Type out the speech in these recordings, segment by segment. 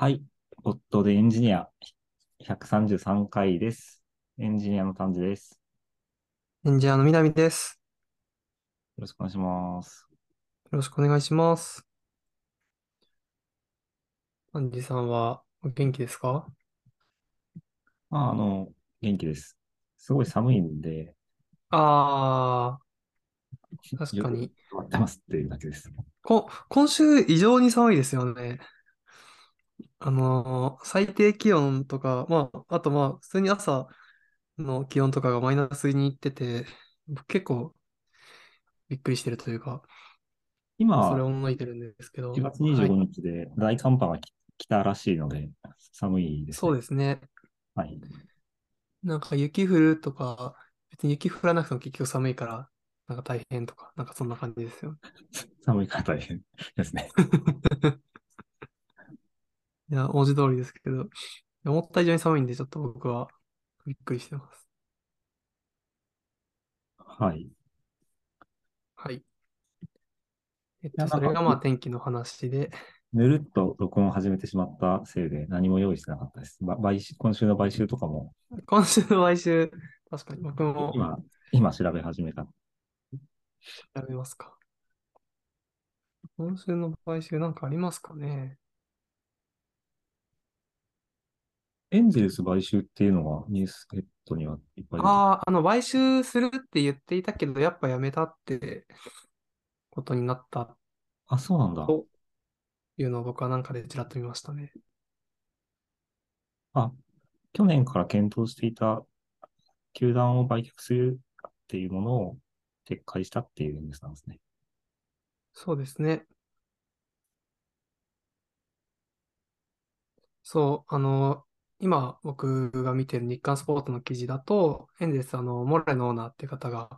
はい。夫でエンジニア133回です。エンジニアの丹治です。エンジニアの南です。よろしくお願いします。よろしくお願いします。アンジさんはお元気ですか？まあ、あの、元気です。すごい寒いんで、あー、確かに。終わってますっていうだけです。こ、今週異常に寒いですよね。あのー最低気温とか、まあ、あとまあ、普通に朝の気温とかがマイナスに行ってて、僕結構びっくりしてるというか、それを今、思いてるんですけど、1月はい25日で大寒波がき来たらしいので、寒いですそうね。ですね。はい。なんか雪降るとか、別に雪降らなくても結局寒いから、なんか大変とか、なんかそんな感じですよ。寒いから大変ですね。いや、文字通りですけど、思った以上に寒いんで、ちょっと僕はびっくりしてます。はい。はい。えっやと、それがまあ天気の話で、ぬるっと録音を始めてしまったせいで何も用意してなかったです。ば買収今週の買収とかも今週の来週、確かに僕も今、今調べ始めた。調べますか。今週の買収なんかありますかねエンゼルス買収っていうのがニュースヘッドにはいっぱい出てああ、あの、買収するって言っていたけど、やっぱやめたってことになったあ、そうなんだ。というのを僕はなんかでちらっと見ましたね。あ、去年から検討していた球団を売却するっていうものを撤回したっていうニュースなんですね。そうですね。そう、あの、今僕が見てる日刊スポーツの記事だと、エンゼルス、あの、モレノオーナーっていう方が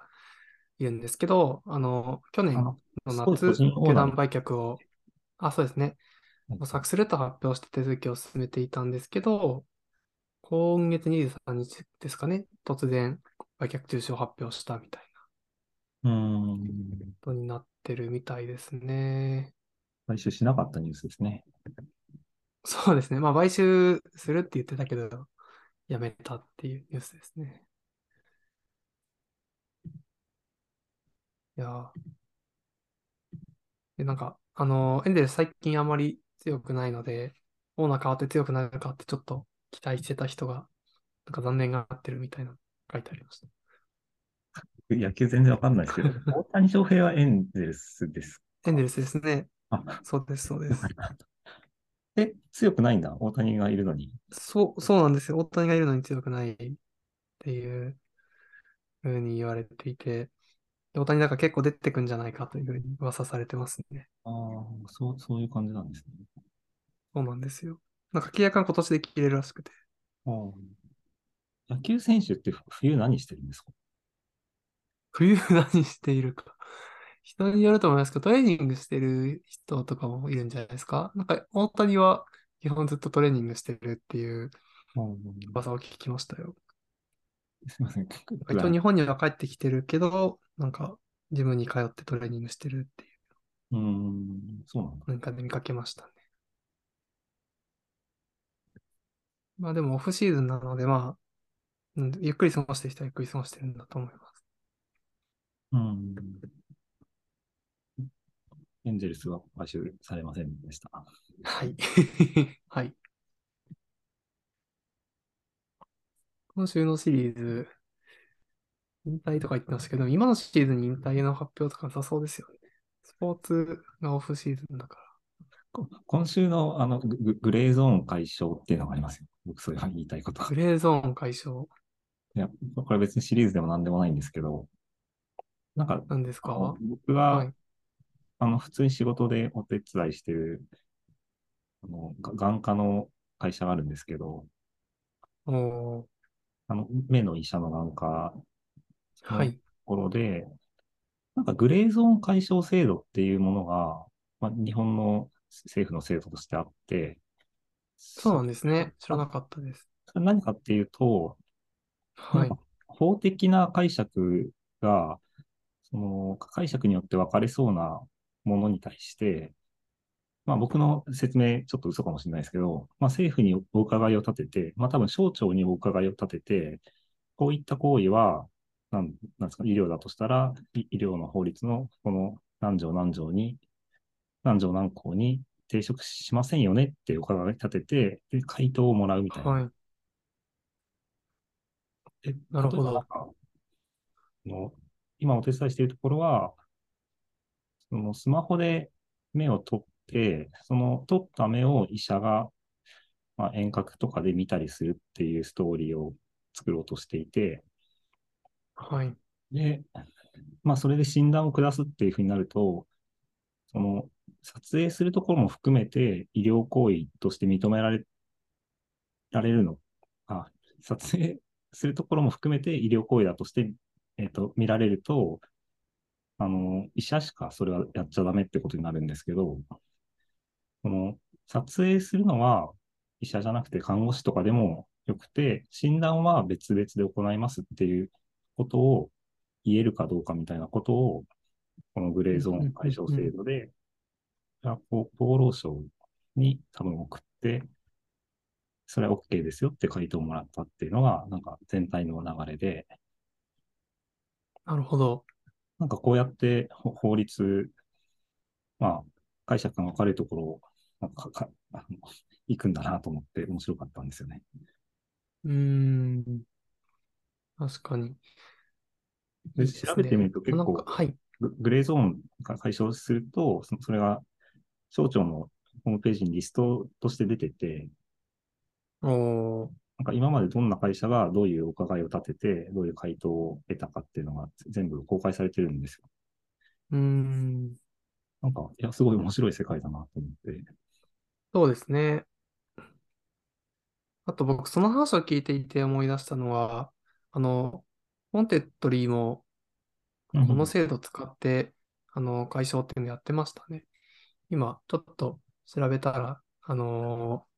いるんですけど、あの、去年あの、夏、球団売却を、あ、そうですね、の模索すると発表して手続きを進めていたんですけど、今月23日ですかね、突然売却中止を発表したみたいうーん、なことになってるみたいですね。買収しなかったニュースですね。そうですね。まあ、買収するって言ってたけど、やめたっていうニュースですね。いやーで、なんか、あの、エンゼルス最近あまり強くないので、オーナー変わって強くなるかってちょっと期待してた人が、なんか残念がってるみたいな書いてありました。野球全然わかんないですけど、大谷翔平はエンゼルスですか？エンゼルスですね。あ、そうです、そうです。え、強くないんだ。大谷がいるのに。そう、そうなんですよ。大谷がいるのに強くないっていうふうに言われていて、で大谷だから結構出てくんじゃないかというふうに噂されてますね。ああ、そう、そういう感じなんですね。そうなんですよ。なんか契約が今年で切れるらしくて。あー野球選手って冬何してるんですか？冬何しているか。人によると思いますけど、トレーニングしてる人とかもいるんじゃないですか？なんか大谷は基本ずっとトレーニングしてるっていう噂を聞きましたよ。すみません。一応日本には帰ってきてるけど、なんかジムに通ってトレーニングしてるっていうーん、そうなんだ。なんかで見かけましたね。まあでもオフシーズンなので、まあ、うんゆっくり過ごしてる人はゆっくり過ごしてるんだと思います。うん。エンゼルスは買収されませんでした。はい。はい。今週のシリーズ、引退とか言ってましたけど、今のシーズンに引退の発表とかなさそうですよね。スポーツがオフシーズンだから。こ今週のあのグググレーゾーン解消っていうのがありますよ。僕それが言いたいことが。グレーゾーン解消？いや、これ別にシリーズでも何でもないんですけど、なんか、なんですか？僕が、はい。あの、普通に仕事でお手伝いしてる、あの、が眼科の会社があるんですけど、あの、目の医者の眼科のはい。ところで、なんかグレーゾーン解消制度っていうものが、まあ、日本の政府の制度としてあって、そうなんですね。知らなくかったです。それ何かっていうと、はい。法的な解釈が、その解釈によって分かれそうなものに対して、まあ僕の説明ちょっと嘘かもしれないですけど、まあ政府にお伺いを立てて、まあ多分省庁にお伺いを立てて、こういった行為は、なんなんですか、医療だとしたら、医医療の法律のこの何条何条に、何条何項に抵触しませんよねってお伺い立てて、で、回答をもらうみたいな。はい。えなるほどの今お手伝いしているところは、そのスマホで目を撮って、その撮った目を医者が、まあ、遠隔とかで見たりするっていうストーリーを作ろうとしていて、はい。で、まあ、それで診断を下すっていうふうになると、その、撮影するところも含めて医療行為として認められ、られるの。あ、撮影するところも含めて医療行為だとして、えっ、と、見られると、あの、医者しかそれはやっちゃダメってことになるんですけど、この、撮影するのは医者じゃなくて看護師とかでもよくて、診断は別々で行いますっていうことを言えるかどうかみたいなことを、このグレーゾーン解消制度で、厚労省に多分送って、それは OK ですよって回答をもらったっていうのが、なんか全体の流れで、なるほど。なんかこうやってほ法律、まあ、解釈が分かれるところを、なんかかあの行くんだなと思って面白かったんですよね。うーん。確かに。いで調べてみると結構はい。ググレーゾーンが解消すると、そそれが省庁のホームページにリストとして出てて、おー、なんか今までどんな会社がどういうお伺いを立てて、どういう回答を得たかっていうのが全部公開されてるんですよ。うーん。なんか、いや、すごい面白い世界だなと思って。そうですね。あと僕、その話を聞いていて思い出したのは、あの、 Wantedly もこの制度を使って、あの、解消っていうのやってましたね。今、ちょっと調べたら、あのー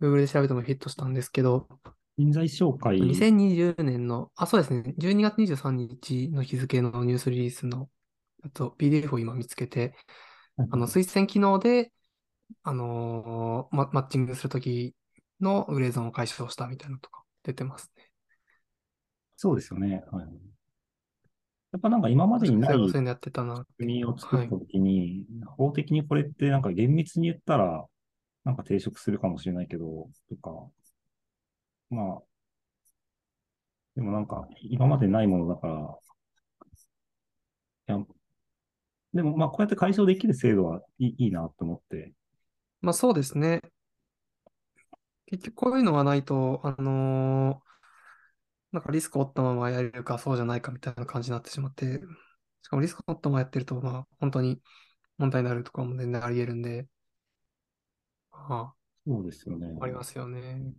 Google で調べてもヒットしたんですけど、人材紹介、2020年の、あ、そうですね、12月23日の日付のニュースリリースの、あと PDF を今見つけて、あの、推薦機能で、あのーママッチングするときのグレーゾーンを解消したみたいなのとか出てますね。そうですよね。はい、やっぱなんか今までにない。国を作ったときに、法的にこれってなんか厳密に言ったら、なんか抵触するかもしれないけど、とか、まあ、でもなんか今までないものだから、いや、でもまあこうやって解消できる制度はいいいなと思って、まあそうですね。結局こういうのがないと、あのーなんかリスクを負ったままやれるかそうじゃないかみたいな感じになってしまって、しかもリスクを負ったままやってると、まあ本当に問題になるとかも全然あり得るんで、まそうですよね。あ、ありますよね。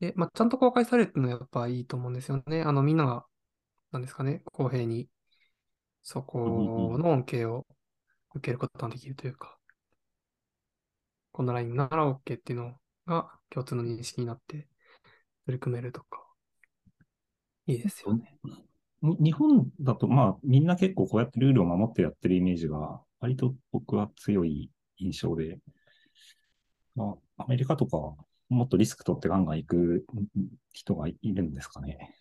で、まあちゃんと公開されるのはやっぱいいと思うんですよね。あのみんなが、なんですかね、公平にそこの恩恵を受けることができるというか、このラインなら OK っていうのが共通の認識になって取り組めるとか、いいですよね。に日本だと、まあ、みんな結構こうやってルールを守ってやってるイメージが、割と僕は強い印象で、まあ、アメリカとか、もっとリスク取ってガンガン行く人がいるんですかね。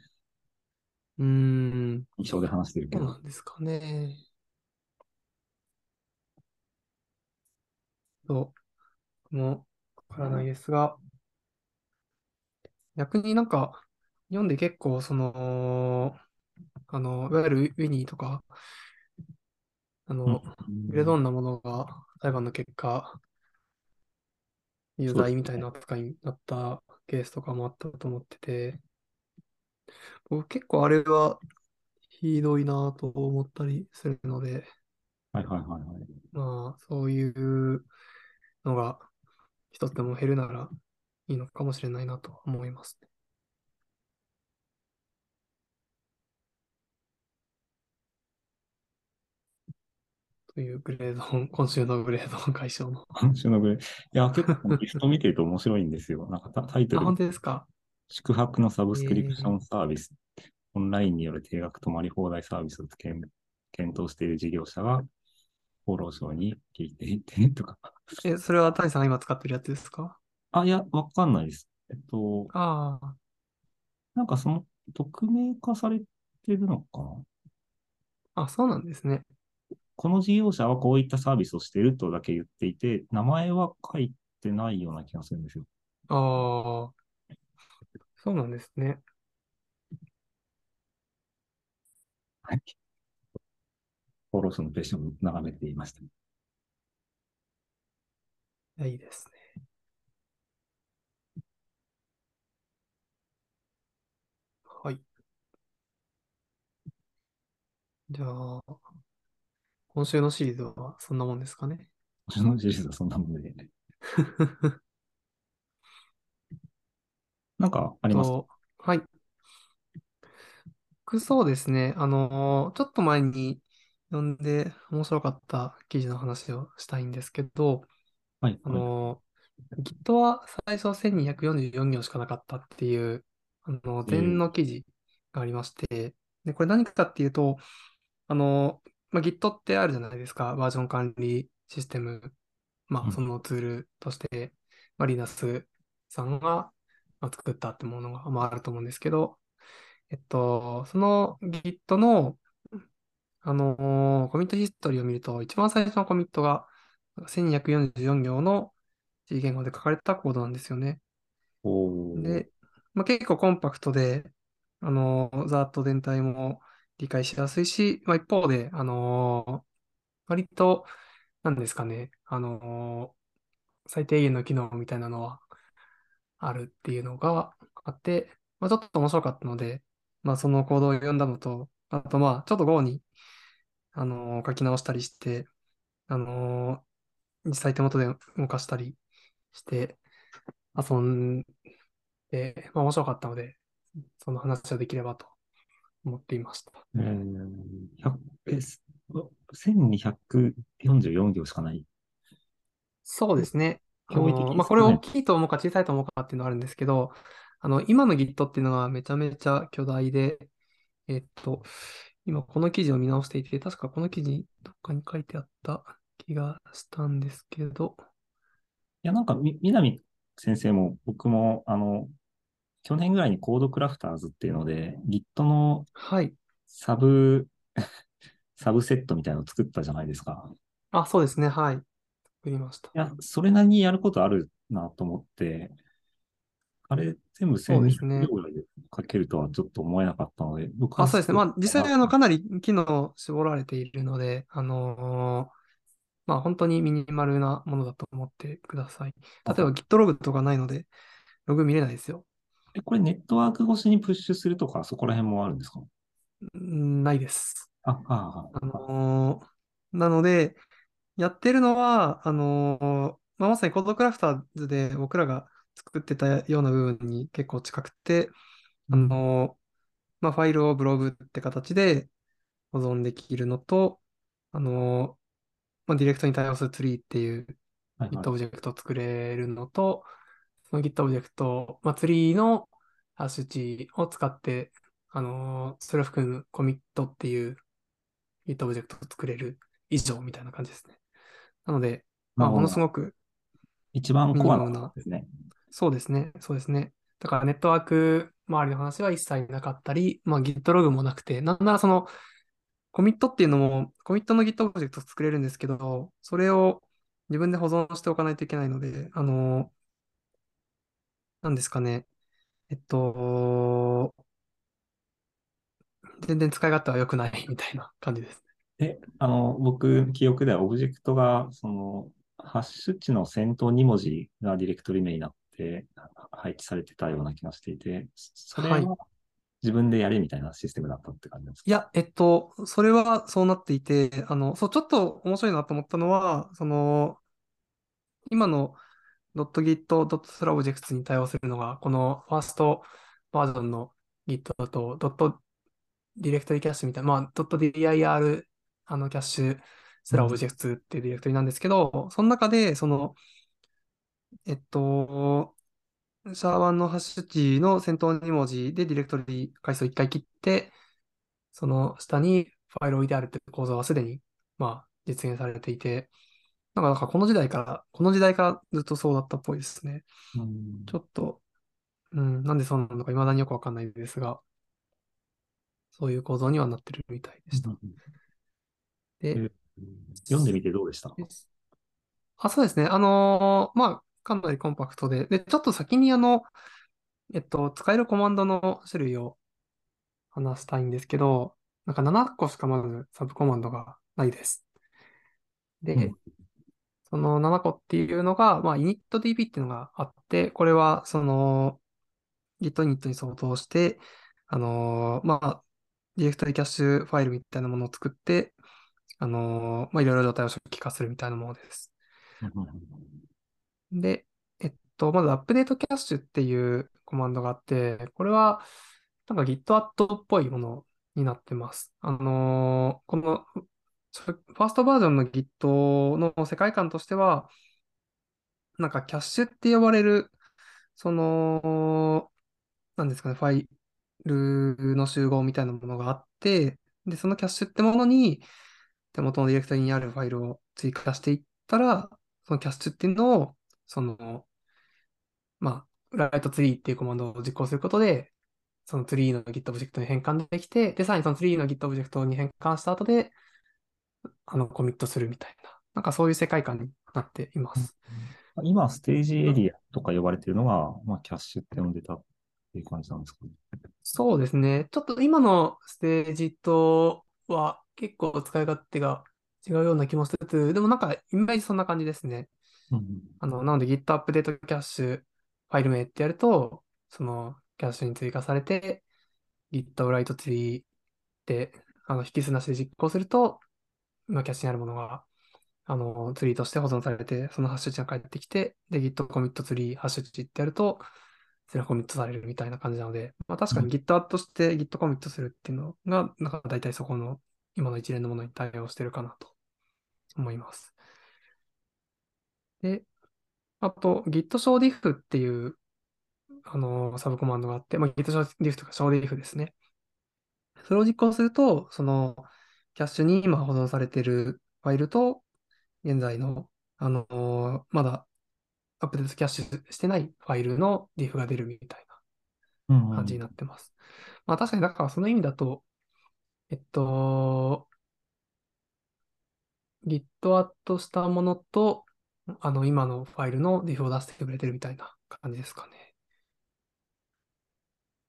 うーん、印象で話してるけど。どうなんですかね。そう、もうわからないですが、逆になんか読んで結構その、あの、いわゆるウィニーとか、あの、グレードオンなものが裁判の結果、有罪みたいな扱いになったケースとかもあったと思ってて、僕結構あれはひどいなと思ったりするので、はいはいはいはい。まあ、そういうのが一つでも減るならいいのかもしれないなと思いますね。というグレード 今週のグレード解消の。今週のぐらい。いや、結構リスト見てると面白いんですよ。なんかタ タイトあ、ル本、当ですか？宿泊のサブスクリプションサービス、オンラインによる定額泊まり放題サービスを検検討している事業者が、厚労省に聞いていてとか。え、それは谷さんが今使ってるやつですか？あ、いや、わかんないです。えっと、ああ、なんかその、匿名化されてるのかな？あ、そうなんですね。この事業者はこういったサービスをしてるとだけ言っていて、名前は書いてないような気がするんですよ。ああ、そうなんですね。はい。厚労省のページを眺めていました。いいですね。はい。じゃあ、今週のシリーズはそんなもんですかね？私の事実はそんなもんで、なんかありますと、はい。僕そうですね。あの、ちょっと前に読んで面白かった記事の話をしたいんですけど、はい。あの、Git は最初1244行しかなかったっていう、あの、前の記事がありまして、で、これ何かっていうと、あの、まあ、Git ってあるじゃないですか。バージョン管理システム。まあ、うんそのツールとして、まあ、リナスさんがまあ作ったってものが、まあ、あると思うんですけど、えっと、その Git の、あのーコミットヒストリーを見ると、一番最初のコミットが1244行の C 言語で書かれたコードなんですよね。で、まあ、結構コンパクトで、あのーざーっと全体も理解しやすいし、まあ、一方で、あのー割と、なんですかね、あのー最低限の機能みたいなのはあるっていうのがあって、まあ、ちょっと面白かったので、まあ、そのコードを読んだのと、あと、まあ、ちょっと Go に、あのー書き直したりして、あの実際手元で動かしたりして、遊んで、まあ、面白かったので、その話をできればと思っていました。えー、100えす1244行しかない。そうですね。あ驚異的ねのまあ、これ大きいと思うか小さいと思うかっていうのはあるんですけど、あの、今の Git っていうのはめちゃめちゃ巨大で、えっと、今この記事を見直していて、確かこの記事どっかに書いてあった気がしたんですけど、いや、なんか、み、南先生も僕も、あの、去年ぐらいにコードクラフターズっていうので、Git のはい。サブ、サブセットみたいなのを作ったじゃないですか。あ、そうですね。はい。作りました。いや、それなりにやることあるなと思って、あれ、全部そうですね1200行ぐらいで書けるとはちょっと思えなかったので、僕あ、はそうですね。まあ、実際、あの、かかなり機能絞られているので、あのーまあ、本当にミニマルなものだと思ってください。例えば Git ログとかないので、ログ見れないですよ。え、これネットワーク越しにプッシュするとか、そこら辺もあるんですか？んないです。あ、ああ、あのーなので、やってるのは、あのーまあ、まさにコードクラフターズで僕らが作ってたような部分に結構近くて、あのーまあ、ファイルを blob って形で保存できるのと、あのーまあ、ディレクトリに対応するツリーっていうはいは Git オい。ブジェクトを作れるのと、その Git オブジェクト、まあ、ツリーのハッシュ値を使って、あのーそれを含むコミットっていう Git オブジェクトを作れる以上みたいな感じですね。なので、まあ、ものすごく、一番コアなですね。そうですね、そうですね。だからネットワーク周りの話は一切なかったり、まあ、Git ログもなくて、なんならその、コミットっていうのも、コミットの Git オブジェクトを作れるんですけど、それを自分で保存しておかないといけないので、あの、なんですかね。えっと、全然使い勝手は良くない みたいな感じです。で、あの、僕、記憶ではオブジェクトが、その、ハッシュ値の先頭2文字がディレクトリ名になって配置されてたような気がしていて、それはいは自分でやれみたいなシステムだったって感じですか？いや、えっと、それはそうなっていて、あの、そう、ちょっと面白いなと思ったのは、その、今の .git、.slobjects に対応するのが、このファーストバージョンの Git と、ディレクトリキャッシュみたいな、まあ、.dir あのキャッシュスラオブジェクツっていうディレクトリなんですけど、その中で、その、えっと、シャーワンのハッシュ値の先頭2文字でディレクトリ回数を1回切って、その下にファイルを置いてあるって構造はすでに、まあ、実現されていて、なんか、なんかこの時代から、この時代からずっとそうだったっぽいですね。うんちょっと、うん、なんでそうなのか未だによくわかんないですが、そういう構造にはなってるみたいでした。で、え読んでみてどうでした？あ、そうですね。あのーまあ、かなりコンパクトで、で、ちょっと先にあの、えっと、使えるコマンドの種類を話したいんですけど、なんか7個しかまずサブコマンドがないです。で、うんその7個っていうのが、まあ、initdb っていうのがあって、これは、その、git-init に相当して、あのーまあ、ディレクトリキャッシュファイルみたいなものを作って、あのーまあ、いろいろ状態を初期化するみたいなものです。で、えっと、まずアップデートキャッシュっていうコマンドがあって、これは、なんか Git っぽいものになってます。あのーこの、ファーストバージョンの Git の世界観としては、なんかキャッシュって呼ばれる、その、なんですかね、ファイルの集合みたいなものがあって、で、そのキャッシュってものに、手元のディレクトリにあるファイルを追加していったら、そのキャッシュっていうのを、その、まあ、 write-tree っていうコマンドを実行することで、そのツリーの Git オブジェクトに変換できて、で、さらにそのツリーの Git オブジェクトに変換した後で、あの、コミットするみたいな、なんかそういう世界観になっています。今、ステージエリアとか呼ばれているのが、まあ、キャッシュって呼んでたっていう感じなんですかね。そうですね。ちょっと今のステージとは結構使い勝手が違うような気もしつつ、でもなんかイメージそんな感じですね。うんあの、なので Git アップデートキャッシュファイル名ってやると、そのキャッシュに追加されて、Git ライトツリーで、あの、引数なしで実行すると、まあ、キャッシュにあるものが、あの、ツリーとして保存されて、そのハッシュ値が返ってきて、で、Git コミットツリー、ハッシュ値ってやると、それがコミットされるみたいな感じなので、まあ確かに Git として Git コミットするっていうのが、なんか大体そこの今の一連のものに対応してるかなと思います。で、あと Git show diff っていう、あの、サブコマンドがあって、まあ Git show diff とか show diff ですね。それを実行すると、その、キャッシュに今保存されているファイルと、現在の、あの、まだアップデートキャッシュしてないファイルの diff が出るみたいなうんうん感じになってます。まあ確かに、だからその意味だと、えっと、Git アットしたものと、あの、今のファイルの diff を出してくれてるみたいな感じですかね。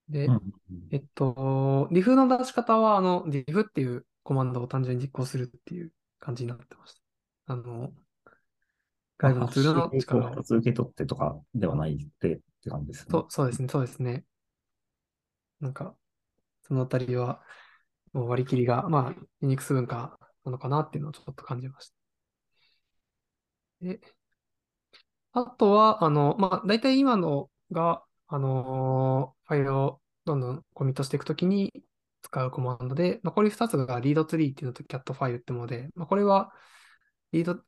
でうん、うんえっと、diff の出し方は、あの、diff っていうコマンドを単純に実行するっていう感じになってました。あの、外部のツールの力を2つ受け取ってとかではないってって感じですね。そう、そうですね、そうですね。なんか、そのあたりは、もう割り切りが、まあ、ユニックス文化なのかなっていうのをちょっと感じました。で、あとは、あの、まあ、大体今のが、あのファイルをどんどんコミットしていくときに使うコマンドで、残り2つが read tree っていうのと cat ファイルってもので、まあ、これは read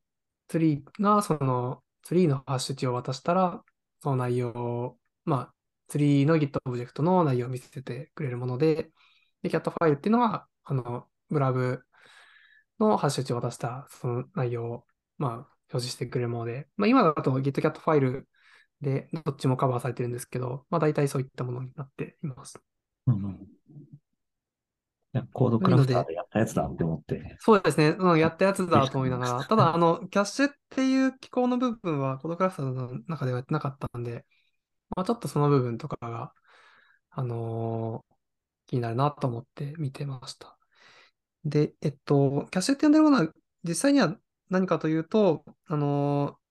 tree がそのツリーのハッシュ値を渡したら、その内容を、まあ、ツリーの Git オブジェクトの内容を見せてくれるもので、で、cat ファイルっていうのは、あの、ブラブのハッシュ値を渡したその内容を、まあ、表示してくれるもので、まあ、今だと GitCat ファイルでどっちもカバーされてるんですけど、まあ、大体そういったものになっています。うんうんいやコードクラフターでやったやつだって思って。そうですね。うん、やったやつだと思いながら、ただ、あの、キャッシュっていう機構の部分は、コードクラフターの中ではやってなかったんで、まあ、ちょっとその部分とかが、あのー気になるなと思って見てました。で、えっと、キャッシュって呼んでるものは、実際には何かというと、あのー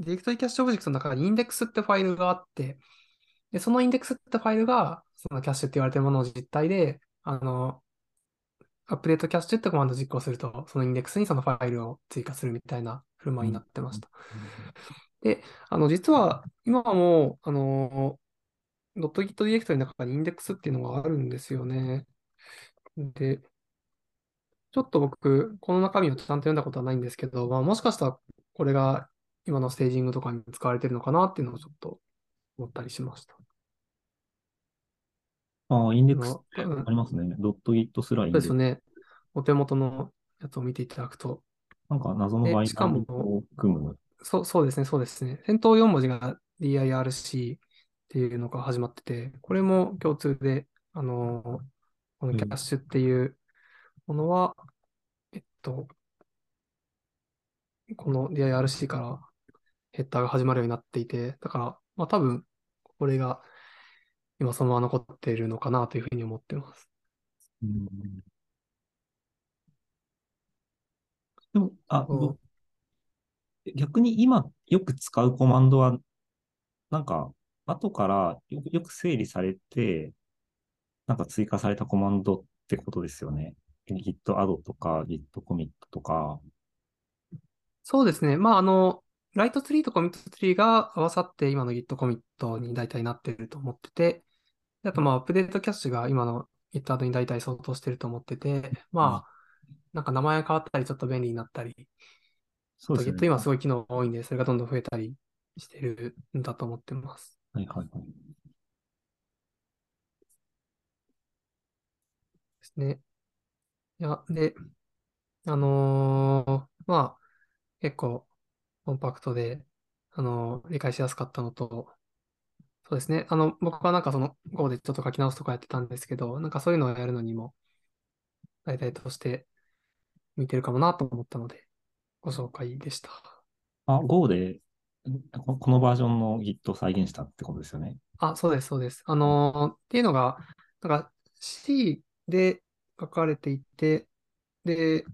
ディレクトリキャッシュオブジェクトの中にインデックスってファイルがあって、で、そのインデックスってファイルが、そのキャッシュって言われてるものの実態で、あの、 update-cache ってコマンドを実行すると、そのインデックスにそのファイルを追加するみたいな振る舞いになってました。で、あの、実は、今はもう、あの、ドット Git ディレクトリの中にインデックスっていうのがあるんですよね。で、ちょっと僕、この中身をちゃんと読んだことはないんですけど、まあ、もしかしたらこれが今のステージングとかに使われてるのかなっていうのをちょっと思ったりしました。ああ、インデックスってありますね。ドットギットスラインそうですよね。お手元のやつを見ていただくとなんか謎ので、バイしかも、ナリを組む。そう、そうですね、そうですね。先頭4文字が DIRC っていうのが始まってて、これも共通で、あの、このキャッシュっていうものは、えっと、この DIRC からヘッダーが始まるようになっていて、だから、まあ多分、これが今そのまま残っているのかなというふうに思ってます。うんでも、あ、逆に今よく使うコマンドは、なんか、後からよくよく整理されて、なんか追加されたコマンドってことですよね。git add とか git commit とか。そうですね。まあ、あの、ライトツリーとコミットツリーが合わさって今の Git コミットに大体なってると思ってて、であとまあ、アップデートキャッシュが今の Git アドに大体相当してると思ってて、まあ、なんか名前が変わったりちょっと便利になったり、そうですよ Git ね。今すごい機能多いんで、それがどんどん増えたりしてるんだと思ってます。はいはいはい。ですね。いや、で、あのーまあ、結構コンパクトで、あのー理解しやすかったのと、そうですね。あの、僕はなんかその Go でちょっと書き直すとかやってたんですけど、なんかそういうのをやるのにも、大体として向いてるかもなと思ったので、ご紹介でした。あ、Go で、ここのバージョンの Git を再現したってことですよね。あ、そうです、そうです。あのーっていうのが、なんか C で書かれていて、で、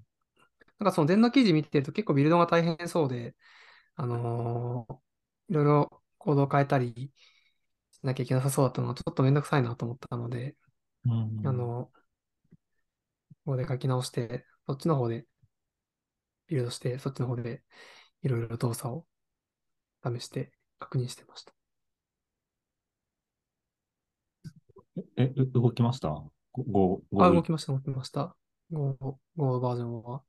なんかその前の記事見てると結構ビルドが大変そうで、あのーいろいろコードを変えたりしなきゃいけなさそうだったのがちょっとめんどくさいなと思ったので、うんあの、ここで書き直して、そっちの方でビルドして、そっちの方でいろいろ動作を試して確認してました。え、う動きました ?Go、Go、あ、動きました、動きました。Go、Go バージョンは、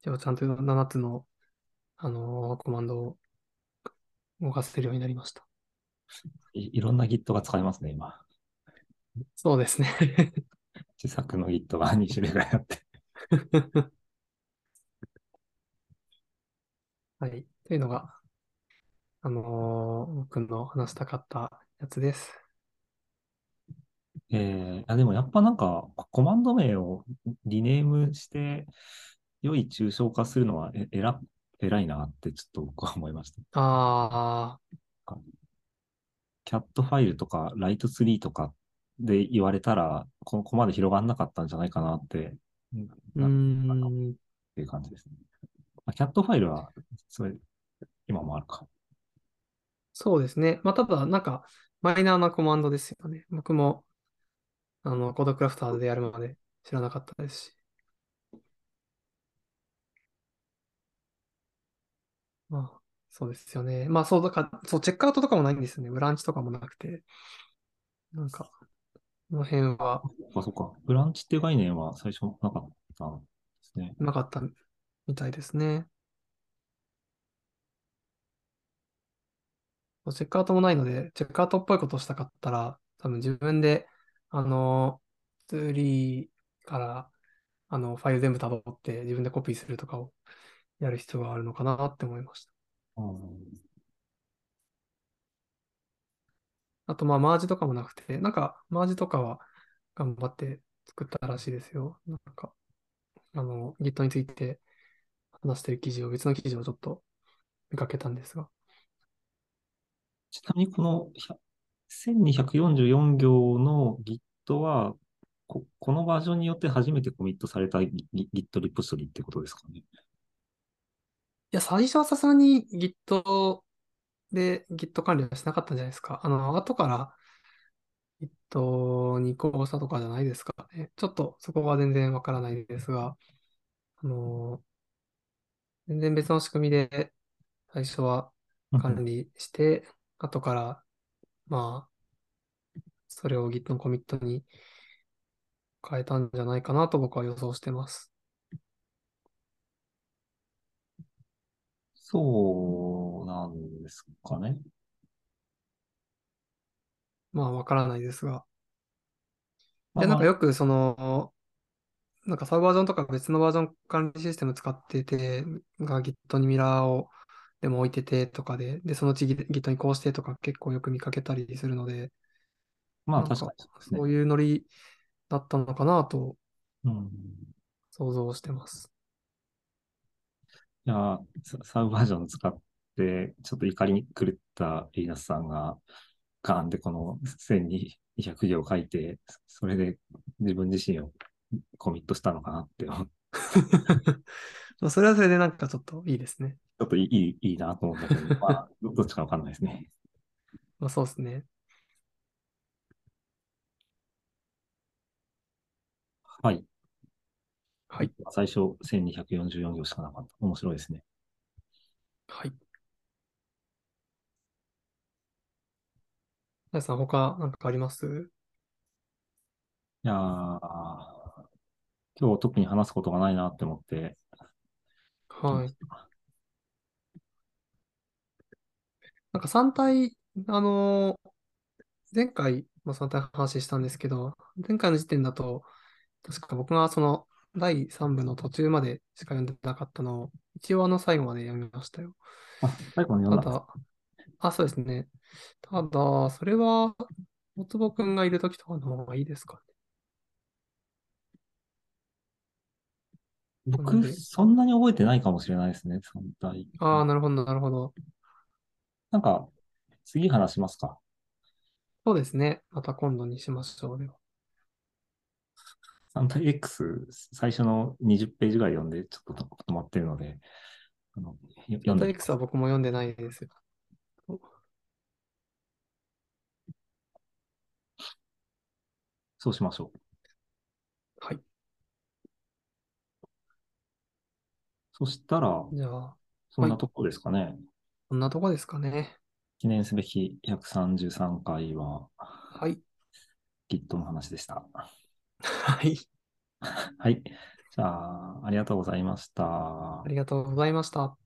一応ちゃんと7つの、あのーコマンドを動かせるようになりました。いいろんな Git が使えますね、今。そうですね。自作の Git が2種類ぐらいあって。はい。というのが、あのー僕の話したかったやつです。えー、あでもやっぱなんか、ココマンド名をリネームして、良い抽象化するのはえ、えら、偉いなってちょっと僕は思いました。あキャットファイルとかライトツリーとかで言われたら、ここまで広がんなかったんじゃないかなって、うん、っていう感じですね。まあキャットファイルは、それ、今もあるか。そうですね。まあ、ただ、なんか、マイナーなコマンドですよね。僕も、あの、コードクラフターでやるまで知らなかったですし。まあ、そうですよね。まあ、そう、だから、そう、チェックアウトとかもないんですよね。ブランチとかもなくて。なんか、この辺はあ、そっか。ブランチっていう概念は最初なかったんですね。なかったみたいですね。チェックアウトもないので、チェックアウトっぽいことをしたかったら、多分自分で、あの、ツーリーから、あの、ファイル全部辿って自分でコピーするとかをやる必要があるのかなって思いました。あと、まあ、マージとかもなくて、なんか、マージとかは頑張って作ったらしいですよ。なんか、あの、Git について話してる記事を、別の記事をちょっと見かけたんですが。ちなみにこの1244行の Git は、ここのバージョンによって初めてコミットされた Git リポジトリってことですかね。いや、最初はさすがに Git で Git 管理はしなかったんじゃないですか。あの、後から Git に移行したとかじゃないですかね。ちょっとそこは全然わからないですが、あの、全然別の仕組みで最初は管理して、後から、まあ、それを Git のコミットに変えたんじゃないかなと僕は予想してます。そうなんですかね。まあ、わからないですが。で、まあなんかよくその、なんかサブバージョンとか別のバージョン管理システム使ってて、が Git にミラーをでも置いててとかで、で、そのうち Git にこうしてとか結構よく見かけたりするので、まあなんか確かにそうですね。そういうノリだったのかなとうん。想像してます。いや、ササブバージョン使って、ちょっと怒りに狂ったリーナスさんが、ガーンってこの1200行書いて、それで自分自身をコミットしたのかなって、ち ょまあそれはそれでなんかちょっといいですね。っといい、いいなと思ったけど、まあ、どどっちかわかんないですね。まあそうですね。はい。はい。最初1244行しかなかった。面白いですね。はい。皆さん他なんかあります？いやー、今日特に話すことがないなって思って、はい。なんか3体、あのー前回も3体の話したんですけど、前回の時点だと、確か僕がその第3部の途中までしか読んでなかったのを、一応あの最後まで読みましたよ。あ、最後に読んだあ、そうですね。ただ、それは、大坪くんがいるときとかの方がいいですかね。僕、でそんなに覚えてないかもしれないですね、3体。ああ、なるほど、なるほど。なんか、次話しますか？そうですね。また今度にしましょう。では3体 X、最初の20ページぐらい読んで、ちょっと止まってるので、あの、よ読んで X は僕も読んでないです。そうしましょう。はい。そしたら、じゃあ、そんなとこですかね。こんなとこですかね。記念すべき133回は、はい。Git の話でした。はい。はい。じゃあ、ありがとうございましたあ。りがとうございました。